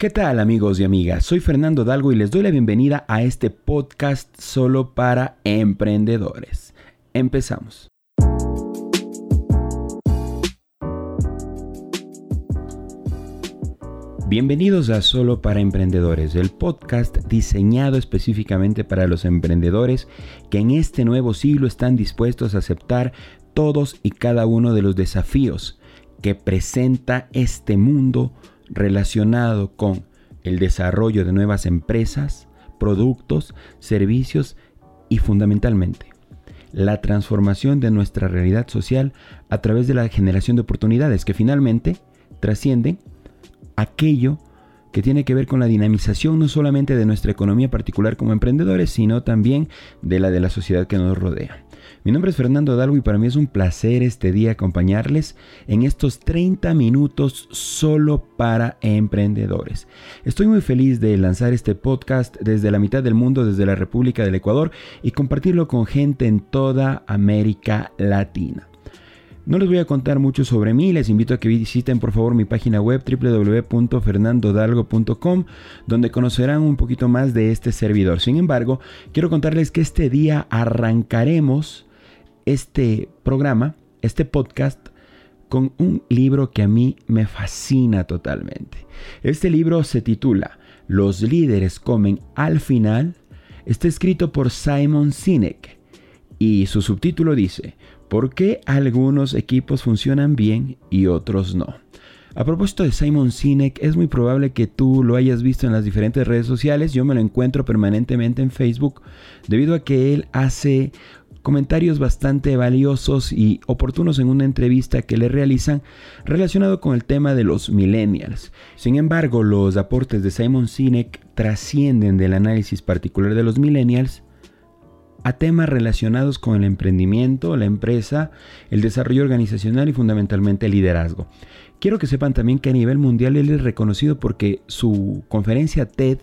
¿Qué tal amigos y amigas? Soy Fernando Dalgo y les doy la bienvenida a este podcast solo para emprendedores. Empezamos. Bienvenidos a Solo para Emprendedores, el podcast diseñado específicamente para los emprendedores que en este nuevo siglo están dispuestos a aceptar todos y cada uno de los desafíos que presenta este mundo relacionado con el desarrollo de nuevas empresas, productos, servicios y fundamentalmente la transformación de nuestra realidad social a través de la generación de oportunidades que finalmente trascienden aquello que tiene que ver con la dinamización no solamente de nuestra economía particular como emprendedores, sino también de la de la sociedad que nos rodea. Mi nombre es Fernando Dalgo y para mí es un placer este día acompañarles en estos 30 minutos solo para emprendedores. Estoy muy feliz de lanzar este podcast desde la mitad del mundo, desde la República del Ecuador y compartirlo con gente en toda América Latina. No les voy a contar mucho sobre mí, les invito a que visiten por favor mi página web www.fernandodalgo.com donde conocerán un poquito más de este servidor. Sin embargo, quiero contarles que este día arrancaremos este programa, este podcast, con un libro que a mí me fascina totalmente. Este libro se titula Los líderes comen al final. Está escrito por Simon Sinek y su subtítulo dice, ¿Por qué algunos equipos funcionan bien y otros no? A propósito de Simon Sinek, es muy probable que tú lo hayas visto en las diferentes redes sociales. Yo me lo encuentro permanentemente en Facebook debido a que él hace comentarios bastante valiosos y oportunos en una entrevista que le realizan relacionado con el tema de los millennials. Sin embargo, los aportes de Simon Sinek trascienden del análisis particular de los millennials a temas relacionados con el emprendimiento, la empresa, el desarrollo organizacional y fundamentalmente el liderazgo. Quiero que sepan también que a nivel mundial él es reconocido porque su conferencia TED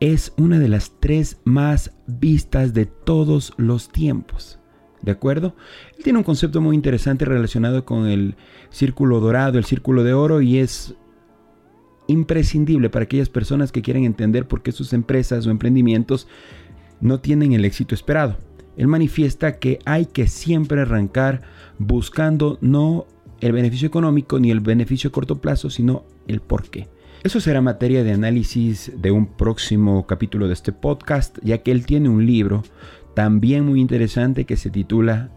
es una de las tres más vistas de todos los tiempos. ¿De acuerdo? Él tiene un concepto muy interesante relacionado con el círculo dorado, el círculo de oro y es imprescindible para aquellas personas que quieren entender por qué sus empresas o emprendimientos no tienen el éxito esperado. Él manifiesta que hay que siempre arrancar buscando no el beneficio económico ni el beneficio a corto plazo, sino el por qué. Eso será materia de análisis de un próximo capítulo de este podcast, ya que él tiene un libro también muy interesante que se titula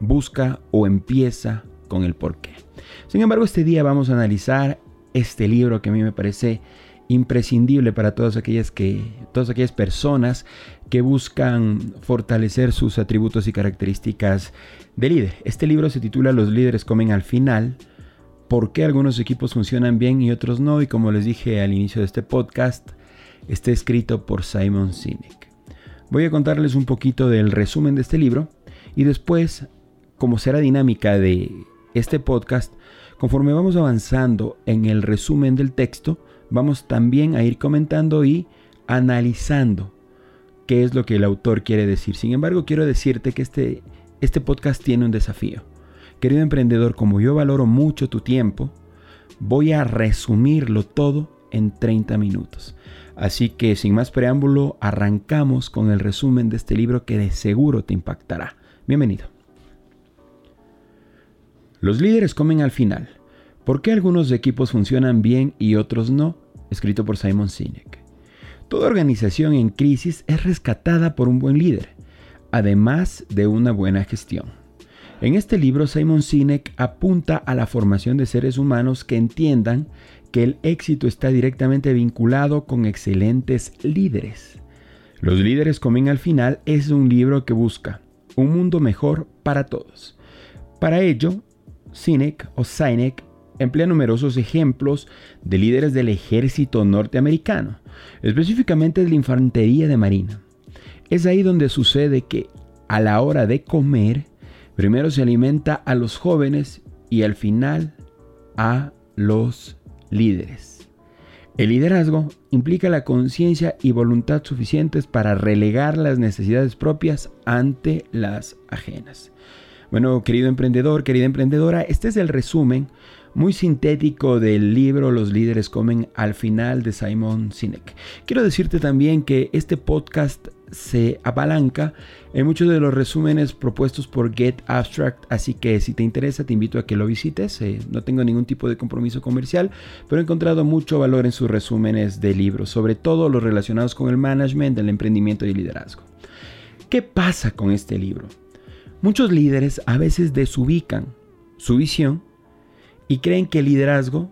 Busca o empieza con el por qué. Sin embargo, este día vamos a analizar este libro que a mí me parece imprescindible para todas aquellas, que, todas aquellas personas que buscan fortalecer sus atributos y características de líder. Este libro se titula Los líderes comen al final, por qué algunos equipos funcionan bien y otros no, y como les dije al inicio de este podcast, está escrito por Simon Sinek. Voy a contarles un poquito del resumen de este libro y después, como será dinámica de este podcast, conforme vamos avanzando en el resumen del texto, vamos también a ir comentando y analizando qué es lo que el autor quiere decir. Sin embargo, quiero decirte que este, este podcast tiene un desafío. Querido emprendedor, como yo valoro mucho tu tiempo, voy a resumirlo todo en 30 minutos. Así que sin más preámbulo, arrancamos con el resumen de este libro que de seguro te impactará. Bienvenido. Los líderes comen al final. ¿Por qué algunos equipos funcionan bien y otros no? Escrito por Simon Sinek. Toda organización en crisis es rescatada por un buen líder, además de una buena gestión. En este libro Simon Sinek apunta a la formación de seres humanos que entiendan que el éxito está directamente vinculado con excelentes líderes. Los líderes comen al final es un libro que busca un mundo mejor para todos. Para ello, Sinek o Sinek emplea numerosos ejemplos de líderes del ejército norteamericano, específicamente de la infantería de marina. Es ahí donde sucede que a la hora de comer, primero se alimenta a los jóvenes y al final a los líderes. El liderazgo implica la conciencia y voluntad suficientes para relegar las necesidades propias ante las ajenas. Bueno, querido emprendedor, querida emprendedora, este es el resumen muy sintético del libro Los líderes comen al final de Simon Sinek. Quiero decirte también que este podcast se apalanca en muchos de los resúmenes propuestos por Get Abstract, así que si te interesa te invito a que lo visites. Eh, no tengo ningún tipo de compromiso comercial, pero he encontrado mucho valor en sus resúmenes de libros, sobre todo los relacionados con el management, el emprendimiento y el liderazgo. ¿Qué pasa con este libro? Muchos líderes a veces desubican su visión y creen que el liderazgo,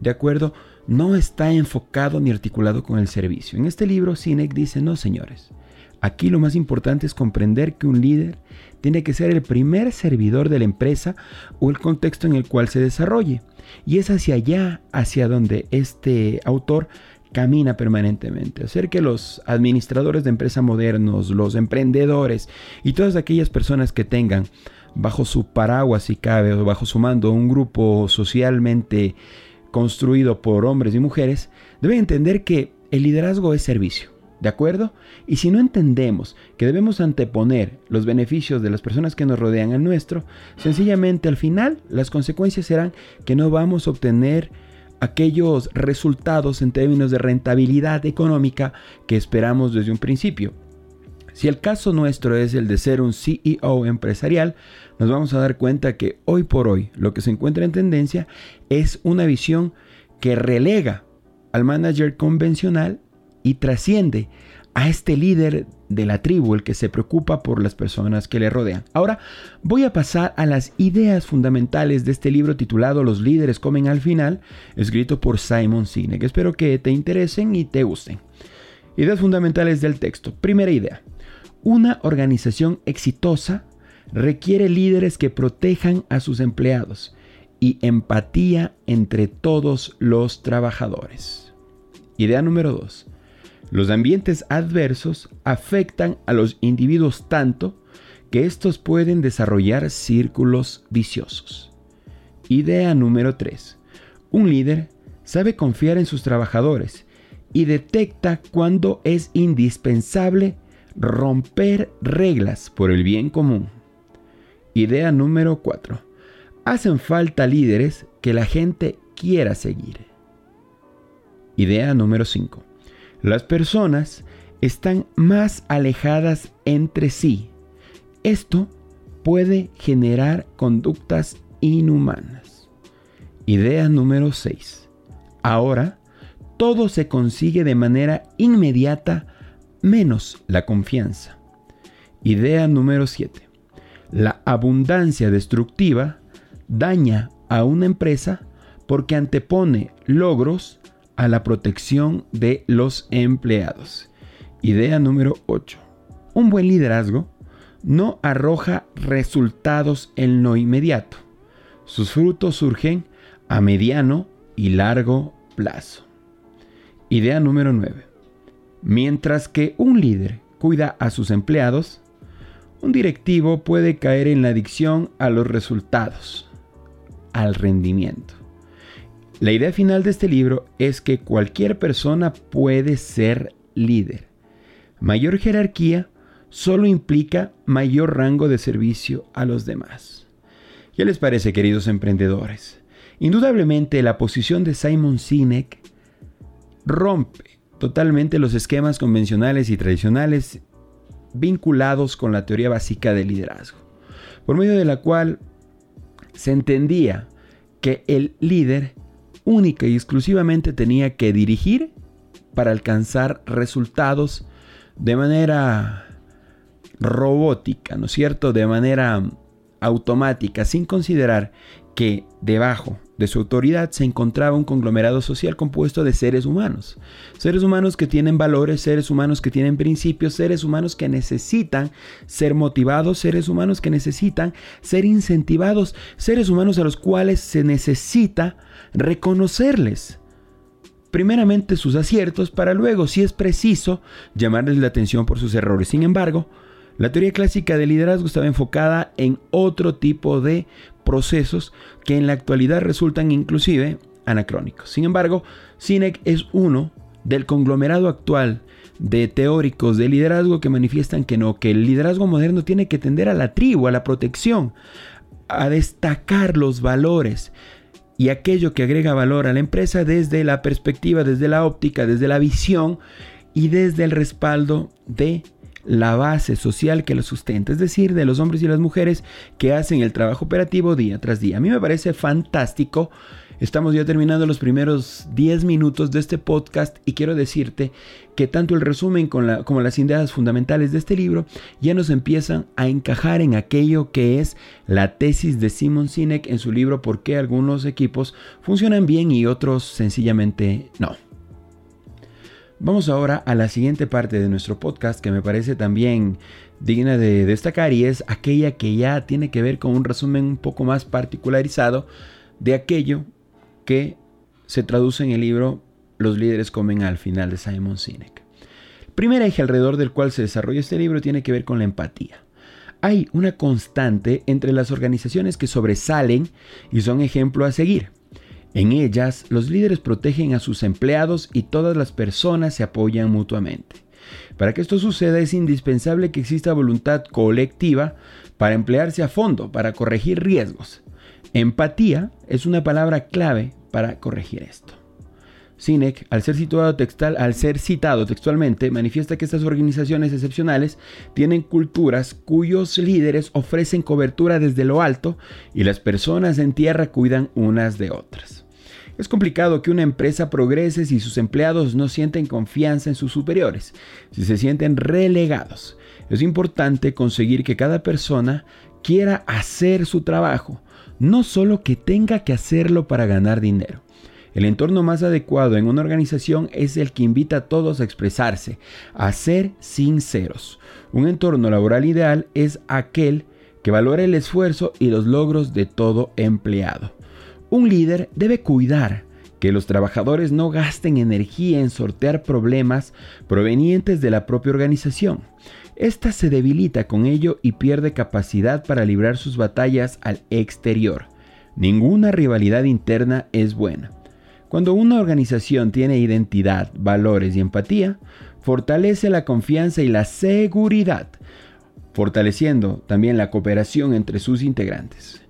de acuerdo, no está enfocado ni articulado con el servicio. En este libro, Sinek dice, no señores, aquí lo más importante es comprender que un líder tiene que ser el primer servidor de la empresa o el contexto en el cual se desarrolle. Y es hacia allá, hacia donde este autor camina permanentemente. Hacer que los administradores de empresa modernos, los emprendedores y todas aquellas personas que tengan bajo su paraguas, si cabe, o bajo su mando un grupo socialmente construido por hombres y mujeres, deben entender que el liderazgo es servicio. ¿De acuerdo? Y si no entendemos que debemos anteponer los beneficios de las personas que nos rodean al nuestro, sencillamente al final las consecuencias serán que no vamos a obtener aquellos resultados en términos de rentabilidad económica que esperamos desde un principio. Si el caso nuestro es el de ser un CEO empresarial, nos vamos a dar cuenta que hoy por hoy lo que se encuentra en tendencia es una visión que relega al manager convencional y trasciende a este líder de la tribu, el que se preocupa por las personas que le rodean. Ahora voy a pasar a las ideas fundamentales de este libro titulado Los líderes comen al final, escrito por Simon Sinek. Espero que te interesen y te gusten. Ideas fundamentales del texto. Primera idea. Una organización exitosa requiere líderes que protejan a sus empleados y empatía entre todos los trabajadores. Idea número 2. Los ambientes adversos afectan a los individuos tanto que estos pueden desarrollar círculos viciosos. Idea número 3. Un líder sabe confiar en sus trabajadores y detecta cuando es indispensable romper reglas por el bien común. Idea número 4. Hacen falta líderes que la gente quiera seguir. Idea número 5. Las personas están más alejadas entre sí. Esto puede generar conductas inhumanas. Idea número 6. Ahora, todo se consigue de manera inmediata menos la confianza. Idea número 7. La abundancia destructiva daña a una empresa porque antepone logros a la protección de los empleados. Idea número 8. Un buen liderazgo no arroja resultados en lo inmediato. Sus frutos surgen a mediano y largo plazo. Idea número 9. Mientras que un líder cuida a sus empleados, un directivo puede caer en la adicción a los resultados, al rendimiento. La idea final de este libro es que cualquier persona puede ser líder. Mayor jerarquía solo implica mayor rango de servicio a los demás. ¿Qué les parece, queridos emprendedores? Indudablemente la posición de Simon Sinek rompe totalmente los esquemas convencionales y tradicionales vinculados con la teoría básica del liderazgo, por medio de la cual se entendía que el líder única y exclusivamente tenía que dirigir para alcanzar resultados de manera robótica, ¿no es cierto? De manera automática, sin considerar que debajo de su autoridad se encontraba un conglomerado social compuesto de seres humanos. Seres humanos que tienen valores, seres humanos que tienen principios, seres humanos que necesitan ser motivados, seres humanos que necesitan ser incentivados, seres humanos a los cuales se necesita reconocerles. Primeramente sus aciertos para luego, si es preciso, llamarles la atención por sus errores. Sin embargo, la teoría clásica del liderazgo estaba enfocada en otro tipo de procesos que en la actualidad resultan inclusive anacrónicos. Sin embargo, Sinek es uno del conglomerado actual de teóricos de liderazgo que manifiestan que no, que el liderazgo moderno tiene que tender a la tribu, a la protección, a destacar los valores y aquello que agrega valor a la empresa desde la perspectiva, desde la óptica, desde la visión y desde el respaldo de la base social que lo sustenta, es decir, de los hombres y las mujeres que hacen el trabajo operativo día tras día. A mí me parece fantástico. Estamos ya terminando los primeros 10 minutos de este podcast y quiero decirte que tanto el resumen como las ideas fundamentales de este libro ya nos empiezan a encajar en aquello que es la tesis de Simon Sinek en su libro Por qué algunos equipos funcionan bien y otros sencillamente no. Vamos ahora a la siguiente parte de nuestro podcast que me parece también digna de destacar y es aquella que ya tiene que ver con un resumen un poco más particularizado de aquello que se traduce en el libro Los líderes comen al final de Simon Sinek. El primer eje alrededor del cual se desarrolla este libro tiene que ver con la empatía. Hay una constante entre las organizaciones que sobresalen y son ejemplo a seguir. En ellas, los líderes protegen a sus empleados y todas las personas se apoyan mutuamente. Para que esto suceda es indispensable que exista voluntad colectiva para emplearse a fondo, para corregir riesgos. Empatía es una palabra clave para corregir esto. Sinek, al ser, textual, al ser citado textualmente, manifiesta que estas organizaciones excepcionales tienen culturas cuyos líderes ofrecen cobertura desde lo alto y las personas en tierra cuidan unas de otras. Es complicado que una empresa progrese si sus empleados no sienten confianza en sus superiores, si se sienten relegados. Es importante conseguir que cada persona quiera hacer su trabajo, no solo que tenga que hacerlo para ganar dinero. El entorno más adecuado en una organización es el que invita a todos a expresarse, a ser sinceros. Un entorno laboral ideal es aquel que valora el esfuerzo y los logros de todo empleado. Un líder debe cuidar que los trabajadores no gasten energía en sortear problemas provenientes de la propia organización. Esta se debilita con ello y pierde capacidad para librar sus batallas al exterior. Ninguna rivalidad interna es buena. Cuando una organización tiene identidad, valores y empatía, fortalece la confianza y la seguridad, fortaleciendo también la cooperación entre sus integrantes.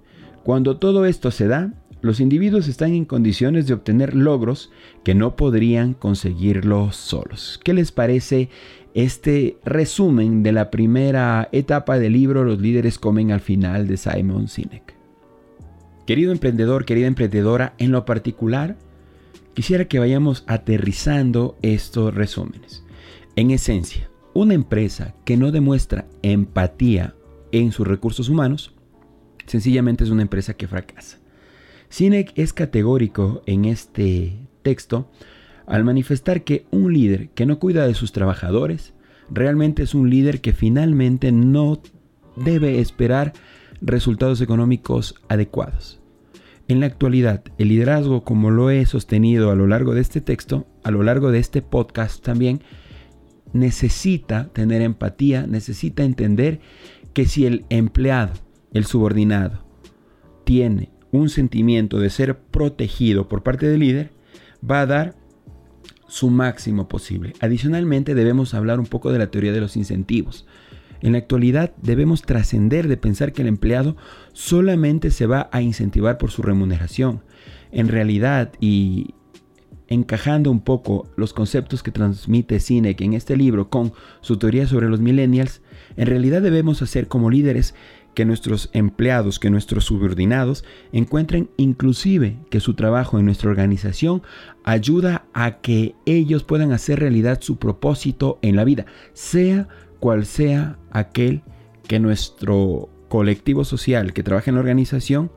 Cuando todo esto se da, los individuos están en condiciones de obtener logros que no podrían conseguirlo solos. ¿Qué les parece este resumen de la primera etapa del libro Los líderes comen al final de Simon Sinek? Querido emprendedor, querida emprendedora, en lo particular, quisiera que vayamos aterrizando estos resúmenes. En esencia, una empresa que no demuestra empatía en sus recursos humanos, sencillamente es una empresa que fracasa. Sinek es categórico en este texto al manifestar que un líder que no cuida de sus trabajadores realmente es un líder que finalmente no debe esperar resultados económicos adecuados. En la actualidad, el liderazgo, como lo he sostenido a lo largo de este texto, a lo largo de este podcast también, necesita tener empatía, necesita entender que si el empleado, el subordinado, tiene un sentimiento de ser protegido por parte del líder, va a dar su máximo posible. Adicionalmente debemos hablar un poco de la teoría de los incentivos. En la actualidad debemos trascender de pensar que el empleado solamente se va a incentivar por su remuneración. En realidad, y encajando un poco los conceptos que transmite Sinek en este libro con su teoría sobre los millennials, en realidad debemos hacer como líderes que nuestros empleados, que nuestros subordinados encuentren inclusive que su trabajo en nuestra organización ayuda a que ellos puedan hacer realidad su propósito en la vida, sea cual sea aquel que nuestro colectivo social que trabaja en la organización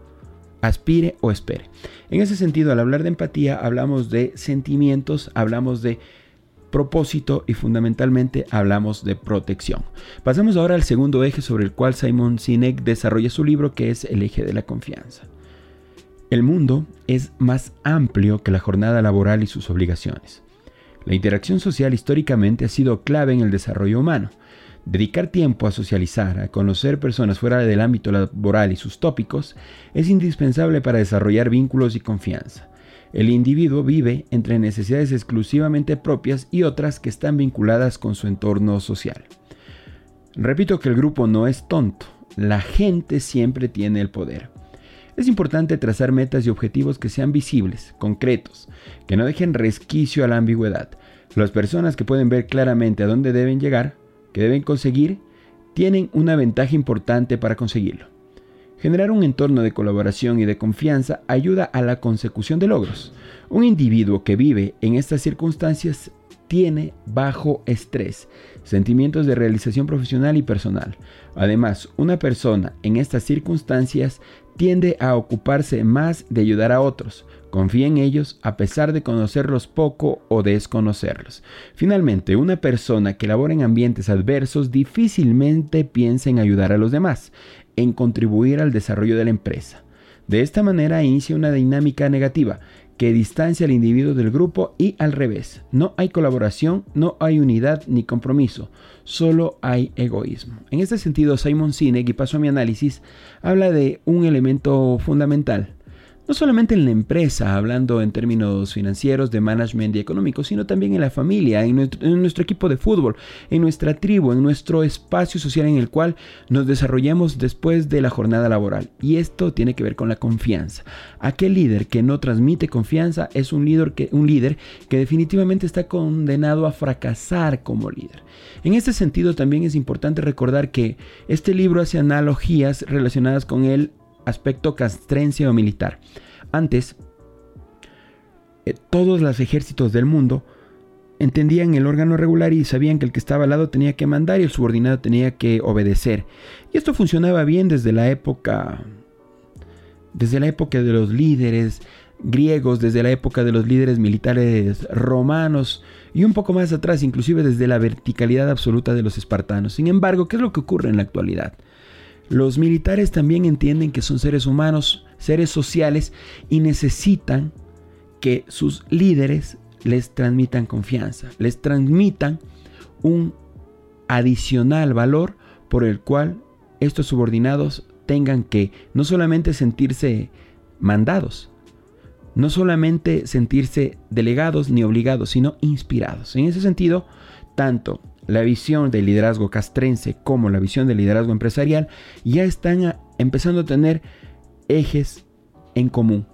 aspire o espere. En ese sentido, al hablar de empatía, hablamos de sentimientos, hablamos de propósito y fundamentalmente hablamos de protección. Pasamos ahora al segundo eje sobre el cual Simon Sinek desarrolla su libro que es el eje de la confianza. El mundo es más amplio que la jornada laboral y sus obligaciones. La interacción social históricamente ha sido clave en el desarrollo humano. Dedicar tiempo a socializar, a conocer personas fuera del ámbito laboral y sus tópicos es indispensable para desarrollar vínculos y confianza. El individuo vive entre necesidades exclusivamente propias y otras que están vinculadas con su entorno social. Repito que el grupo no es tonto, la gente siempre tiene el poder. Es importante trazar metas y objetivos que sean visibles, concretos, que no dejen resquicio a la ambigüedad. Las personas que pueden ver claramente a dónde deben llegar, que deben conseguir, tienen una ventaja importante para conseguirlo. Generar un entorno de colaboración y de confianza ayuda a la consecución de logros. Un individuo que vive en estas circunstancias tiene bajo estrés, sentimientos de realización profesional y personal. Además, una persona en estas circunstancias tiende a ocuparse más de ayudar a otros, confía en ellos a pesar de conocerlos poco o desconocerlos. Finalmente, una persona que labora en ambientes adversos difícilmente piensa en ayudar a los demás, en contribuir al desarrollo de la empresa. De esta manera inicia una dinámica negativa que distancia al individuo del grupo y al revés. No hay colaboración, no hay unidad ni compromiso, solo hay egoísmo. En este sentido, Simon Sinek, y paso a mi análisis, habla de un elemento fundamental no solamente en la empresa, hablando en términos financieros, de management y económico, sino también en la familia, en nuestro, equipo de fútbol, en nuestra tribu, en nuestro espacio social en el cual nos desarrollamos después de la jornada laboral. Y esto tiene que ver con la confianza. Aquel líder que no transmite confianza es un líder que, un líder que definitivamente está condenado a fracasar como líder. En este sentido también es importante recordar que este libro hace analogías relacionadas con el aspecto castrense o militar. Antes, eh, todos los ejércitos del mundo entendían el órgano regular y sabían que el que estaba al lado tenía que mandar y el subordinado tenía que obedecer. Y esto funcionaba bien desde la época desde la época de los líderes griegos, desde la época de los líderes militares romanos y un poco más atrás, inclusive desde la verticalidad absoluta de los espartanos. Sin embargo, ¿qué es lo que ocurre en la actualidad? Los militares también entienden que son seres humanos, seres sociales y necesitan que sus líderes les transmitan confianza, les transmitan un adicional valor por el cual estos subordinados tengan que no solamente sentirse mandados, no solamente sentirse delegados ni obligados, sino inspirados. En ese sentido, tanto la visión del liderazgo castrense como la visión del liderazgo empresarial ya están empezando a tener ejes en común,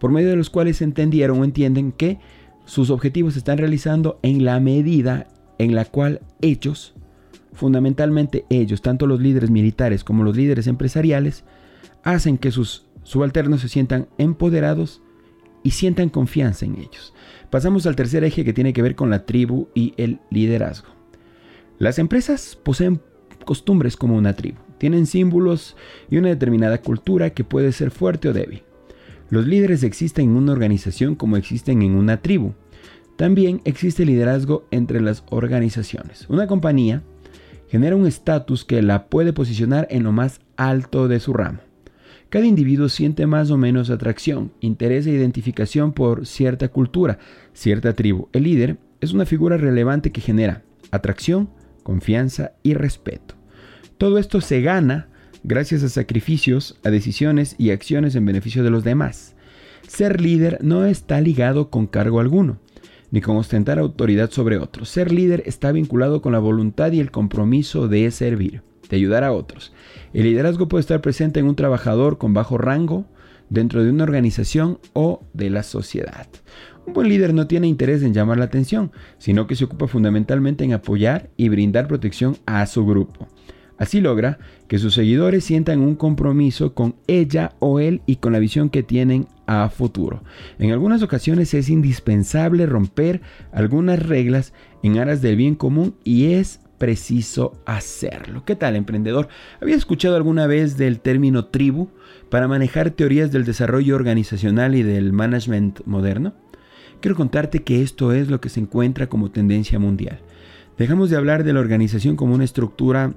por medio de los cuales entendieron o entienden que sus objetivos se están realizando en la medida en la cual ellos, fundamentalmente ellos, tanto los líderes militares como los líderes empresariales, hacen que sus subalternos se sientan empoderados y sientan confianza en ellos. Pasamos al tercer eje que tiene que ver con la tribu y el liderazgo. Las empresas poseen costumbres como una tribu, tienen símbolos y una determinada cultura que puede ser fuerte o débil. Los líderes existen en una organización como existen en una tribu. También existe liderazgo entre las organizaciones. Una compañía genera un estatus que la puede posicionar en lo más alto de su ramo. Cada individuo siente más o menos atracción, interés e identificación por cierta cultura, cierta tribu. El líder es una figura relevante que genera atracción, confianza y respeto. Todo esto se gana gracias a sacrificios, a decisiones y acciones en beneficio de los demás. Ser líder no está ligado con cargo alguno, ni con ostentar autoridad sobre otros. Ser líder está vinculado con la voluntad y el compromiso de servir, de ayudar a otros. El liderazgo puede estar presente en un trabajador con bajo rango, dentro de una organización o de la sociedad. Un buen líder no tiene interés en llamar la atención, sino que se ocupa fundamentalmente en apoyar y brindar protección a su grupo. Así logra que sus seguidores sientan un compromiso con ella o él y con la visión que tienen a futuro. En algunas ocasiones es indispensable romper algunas reglas en aras del bien común y es preciso hacerlo. ¿Qué tal, emprendedor? ¿Había escuchado alguna vez del término tribu para manejar teorías del desarrollo organizacional y del management moderno? Quiero contarte que esto es lo que se encuentra como tendencia mundial. Dejamos de hablar de la organización como una estructura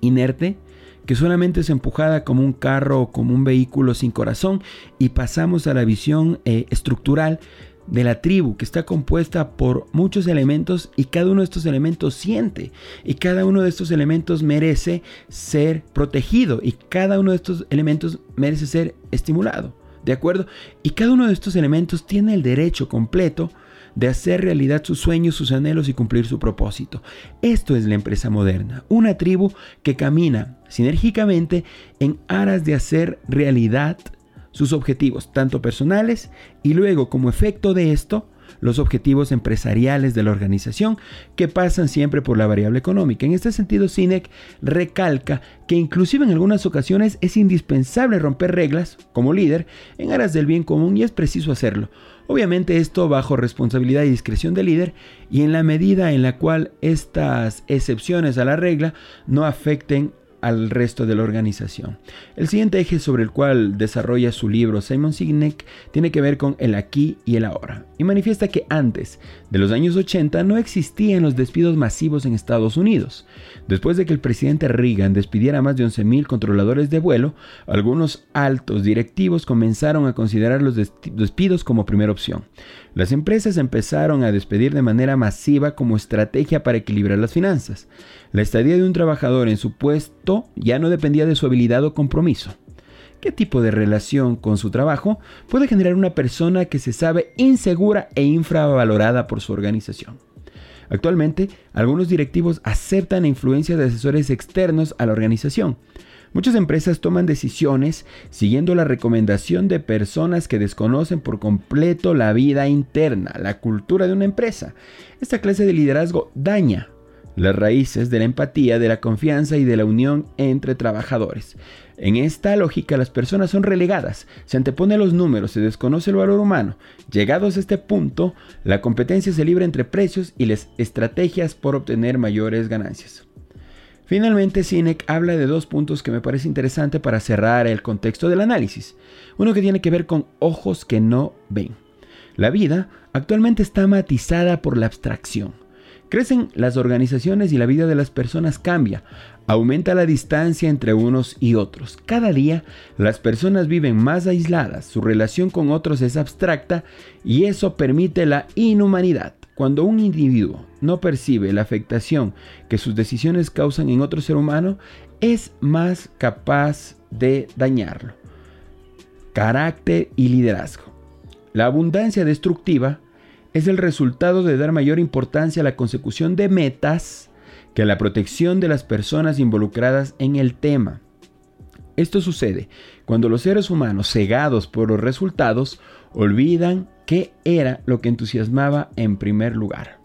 inerte que solamente es empujada como un carro o como un vehículo sin corazón y pasamos a la visión eh, estructural de la tribu que está compuesta por muchos elementos y cada uno de estos elementos siente y cada uno de estos elementos merece ser protegido y cada uno de estos elementos merece ser estimulado. ¿De acuerdo? Y cada uno de estos elementos tiene el derecho completo de hacer realidad sus sueños, sus anhelos y cumplir su propósito. Esto es la empresa moderna, una tribu que camina sinérgicamente en aras de hacer realidad sus objetivos, tanto personales y luego como efecto de esto, los objetivos empresariales de la organización que pasan siempre por la variable económica. En este sentido, Sinek recalca que inclusive en algunas ocasiones es indispensable romper reglas como líder en aras del bien común y es preciso hacerlo. Obviamente esto bajo responsabilidad y discreción del líder y en la medida en la cual estas excepciones a la regla no afecten al resto de la organización. El siguiente eje sobre el cual desarrolla su libro Simon Sinek tiene que ver con el aquí y el ahora, y manifiesta que antes de los años 80 no existían los despidos masivos en Estados Unidos. Después de que el presidente Reagan despidiera más de 11.000 controladores de vuelo, algunos altos directivos comenzaron a considerar los despidos como primera opción. Las empresas empezaron a despedir de manera masiva como estrategia para equilibrar las finanzas. La estadía de un trabajador en su puesto ya no dependía de su habilidad o compromiso. ¿Qué tipo de relación con su trabajo puede generar una persona que se sabe insegura e infravalorada por su organización? Actualmente, algunos directivos aceptan la influencia de asesores externos a la organización. Muchas empresas toman decisiones siguiendo la recomendación de personas que desconocen por completo la vida interna, la cultura de una empresa. Esta clase de liderazgo daña las raíces de la empatía, de la confianza y de la unión entre trabajadores. En esta lógica las personas son relegadas, se antepone los números, se desconoce el valor humano. Llegados a este punto, la competencia se libra entre precios y las estrategias por obtener mayores ganancias. Finalmente, Sinek habla de dos puntos que me parece interesante para cerrar el contexto del análisis. Uno que tiene que ver con ojos que no ven. La vida actualmente está matizada por la abstracción. Crecen las organizaciones y la vida de las personas cambia. Aumenta la distancia entre unos y otros. Cada día las personas viven más aisladas, su relación con otros es abstracta y eso permite la inhumanidad. Cuando un individuo no percibe la afectación que sus decisiones causan en otro ser humano, es más capaz de dañarlo. Carácter y liderazgo. La abundancia destructiva es el resultado de dar mayor importancia a la consecución de metas que a la protección de las personas involucradas en el tema. Esto sucede cuando los seres humanos, cegados por los resultados, olvidan qué era lo que entusiasmaba en primer lugar.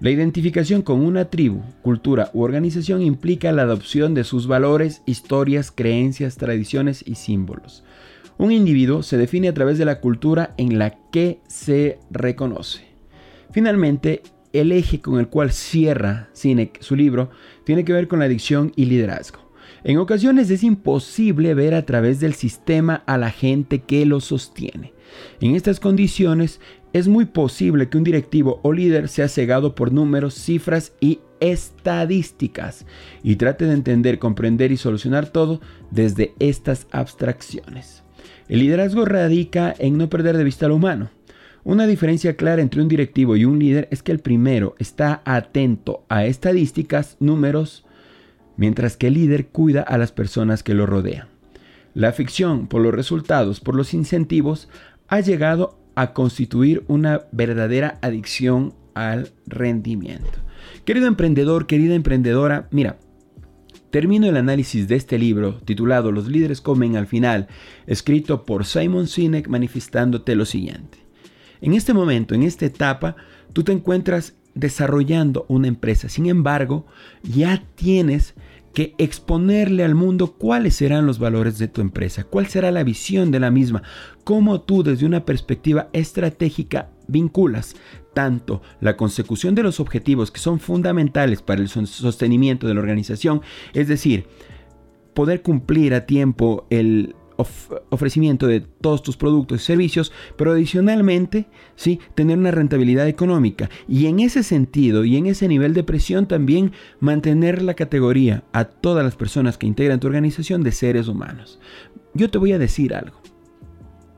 La identificación con una tribu, cultura u organización implica la adopción de sus valores, historias, creencias, tradiciones y símbolos. Un individuo se define a través de la cultura en la que se reconoce. Finalmente, el eje con el cual cierra su libro tiene que ver con la adicción y liderazgo. En ocasiones es imposible ver a través del sistema a la gente que lo sostiene. En estas condiciones es muy posible que un directivo o líder sea cegado por números, cifras y estadísticas y trate de entender, comprender y solucionar todo desde estas abstracciones. El liderazgo radica en no perder de vista lo humano. Una diferencia clara entre un directivo y un líder es que el primero está atento a estadísticas, números, mientras que el líder cuida a las personas que lo rodean. La ficción por los resultados, por los incentivos, ha llegado a constituir una verdadera adicción al rendimiento. Querido emprendedor, querida emprendedora, mira, termino el análisis de este libro titulado Los líderes comen al final, escrito por Simon Sinek manifestándote lo siguiente. En este momento, en esta etapa, tú te encuentras desarrollando una empresa. Sin embargo, ya tienes que exponerle al mundo cuáles serán los valores de tu empresa, cuál será la visión de la misma, cómo tú desde una perspectiva estratégica vinculas tanto la consecución de los objetivos que son fundamentales para el sostenimiento de la organización, es decir, poder cumplir a tiempo el ofrecimiento de todos tus productos y servicios, pero adicionalmente, sí, tener una rentabilidad económica. Y en ese sentido y en ese nivel de presión también mantener la categoría a todas las personas que integran tu organización de seres humanos. Yo te voy a decir algo.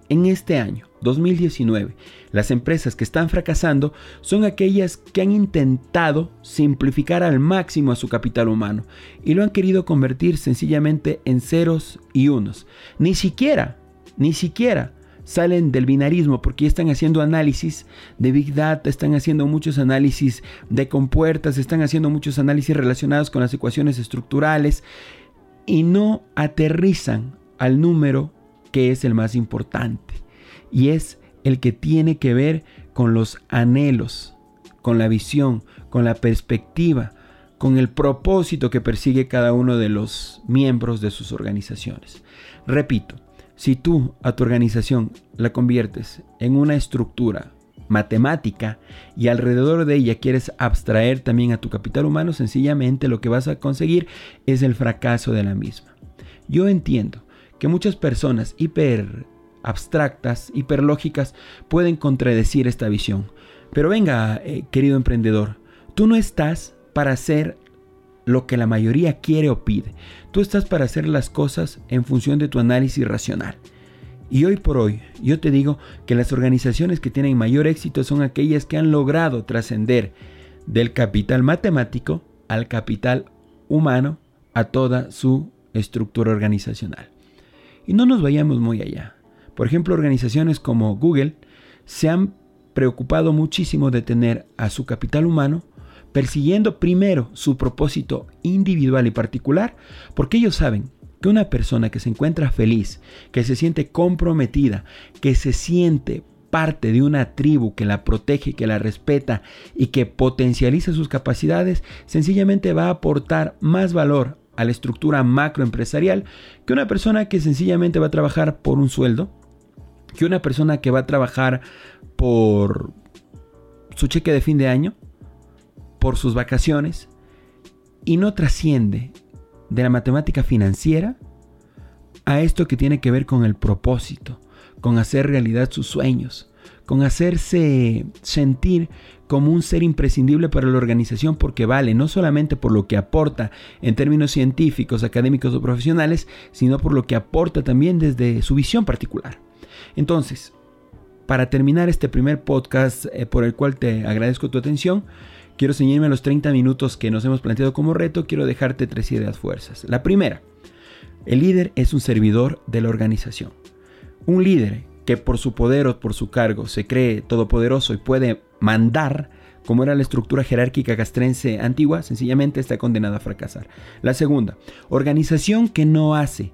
En este año, 2019, las empresas que están fracasando son aquellas que han intentado simplificar al máximo a su capital humano y lo han querido convertir sencillamente en ceros y unos. Ni siquiera, ni siquiera salen del binarismo porque están haciendo análisis de Big Data, están haciendo muchos análisis de compuertas, están haciendo muchos análisis relacionados con las ecuaciones estructurales y no aterrizan al número que es el más importante y es el que tiene que ver con los anhelos, con la visión, con la perspectiva, con el propósito que persigue cada uno de los miembros de sus organizaciones. Repito, si tú a tu organización la conviertes en una estructura matemática y alrededor de ella quieres abstraer también a tu capital humano, sencillamente lo que vas a conseguir es el fracaso de la misma. Yo entiendo que muchas personas hiper abstractas, hiperlógicas, pueden contradecir esta visión. Pero venga, eh, querido emprendedor, tú no estás para hacer lo que la mayoría quiere o pide. Tú estás para hacer las cosas en función de tu análisis racional. Y hoy por hoy, yo te digo que las organizaciones que tienen mayor éxito son aquellas que han logrado trascender del capital matemático al capital humano a toda su estructura organizacional. Y no nos vayamos muy allá. Por ejemplo, organizaciones como Google se han preocupado muchísimo de tener a su capital humano persiguiendo primero su propósito individual y particular, porque ellos saben que una persona que se encuentra feliz, que se siente comprometida, que se siente parte de una tribu que la protege, que la respeta y que potencializa sus capacidades, sencillamente va a aportar más valor a la estructura macroempresarial que una persona que sencillamente va a trabajar por un sueldo, que una persona que va a trabajar por su cheque de fin de año, por sus vacaciones, y no trasciende de la matemática financiera a esto que tiene que ver con el propósito, con hacer realidad sus sueños, con hacerse sentir como un ser imprescindible para la organización porque vale no solamente por lo que aporta en términos científicos, académicos o profesionales, sino por lo que aporta también desde su visión particular. Entonces, para terminar este primer podcast eh, por el cual te agradezco tu atención, quiero ceñirme a los 30 minutos que nos hemos planteado como reto, quiero dejarte tres ideas fuerzas. La primera, el líder es un servidor de la organización. Un líder que por su poder o por su cargo se cree todopoderoso y puede mandar, como era la estructura jerárquica castrense antigua, sencillamente está condenada a fracasar. La segunda, organización que no hace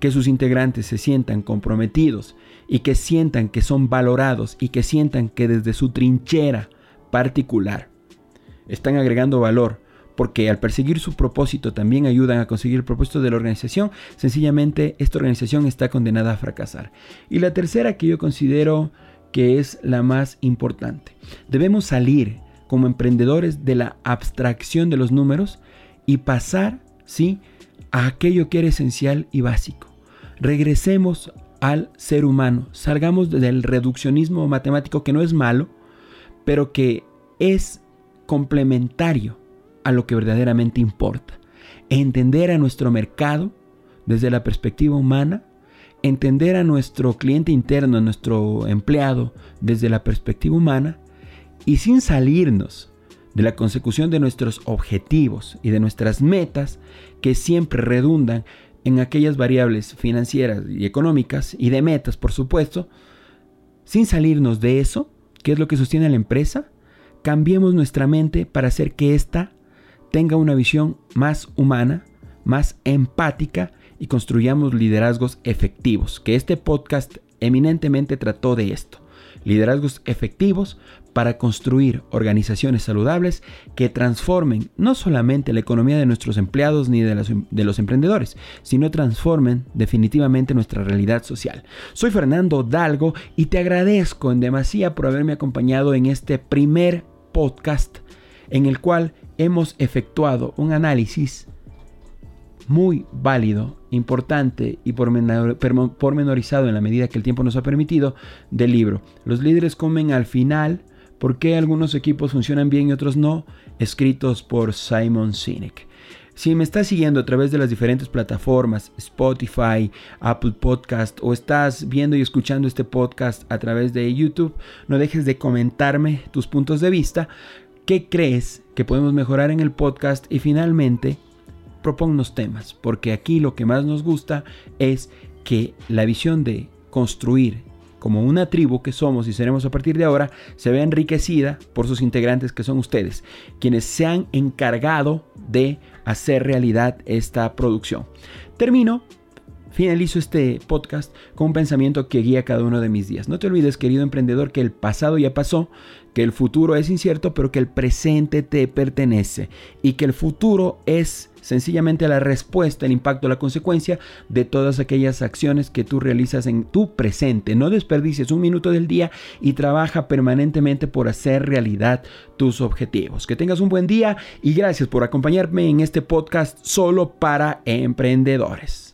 que sus integrantes se sientan comprometidos y que sientan que son valorados y que sientan que desde su trinchera particular están agregando valor, porque al perseguir su propósito también ayudan a conseguir el propósito de la organización, sencillamente esta organización está condenada a fracasar. Y la tercera que yo considero que es la más importante. Debemos salir como emprendedores de la abstracción de los números y pasar, ¿sí?, a aquello que era esencial y básico. Regresemos al ser humano, salgamos del reduccionismo matemático que no es malo, pero que es complementario a lo que verdaderamente importa. Entender a nuestro mercado desde la perspectiva humana, entender a nuestro cliente interno, a nuestro empleado desde la perspectiva humana y sin salirnos de la consecución de nuestros objetivos y de nuestras metas que siempre redundan en aquellas variables financieras y económicas y de metas, por supuesto, sin salirnos de eso, que es lo que sostiene la empresa, cambiemos nuestra mente para hacer que ésta tenga una visión más humana, más empática y construyamos liderazgos efectivos, que este podcast eminentemente trató de esto. Liderazgos efectivos para construir organizaciones saludables que transformen no solamente la economía de nuestros empleados ni de los, de los, emprendedores, sino transformen definitivamente nuestra realidad social. Soy Fernando Dalgo y te agradezco en demasía por haberme acompañado en este primer podcast en el cual hemos efectuado un análisis muy válido, importante y pormenorizado en la medida que el tiempo nos ha permitido del libro. Los líderes comen al final, ¿por qué algunos equipos funcionan bien y otros no? Escritos por Simon Sinek. Si me estás siguiendo a través de las diferentes plataformas, Spotify, Apple Podcast, o estás viendo y escuchando este podcast a través de YouTube, no dejes de comentarme tus puntos de vista, qué crees que podemos mejorar en el podcast y finalmente proponnos temas, porque aquí lo que más nos gusta es que la visión de construir como una tribu que somos y seremos a partir de ahora, se vea enriquecida por sus integrantes que son ustedes, quienes se han encargado de hacer realidad esta producción. Termino finalizo este podcast con un pensamiento que guía cada uno de mis días. No te olvides, querido emprendedor, que el pasado ya pasó, que el futuro es incierto, pero que el presente te pertenece y que el futuro es sencillamente la respuesta, el impacto, la consecuencia de todas aquellas acciones que tú realizas en tu presente. No desperdicies un minuto del día y trabaja permanentemente por hacer realidad tus objetivos. Que tengas un buen día y gracias por acompañarme en este podcast solo para emprendedores.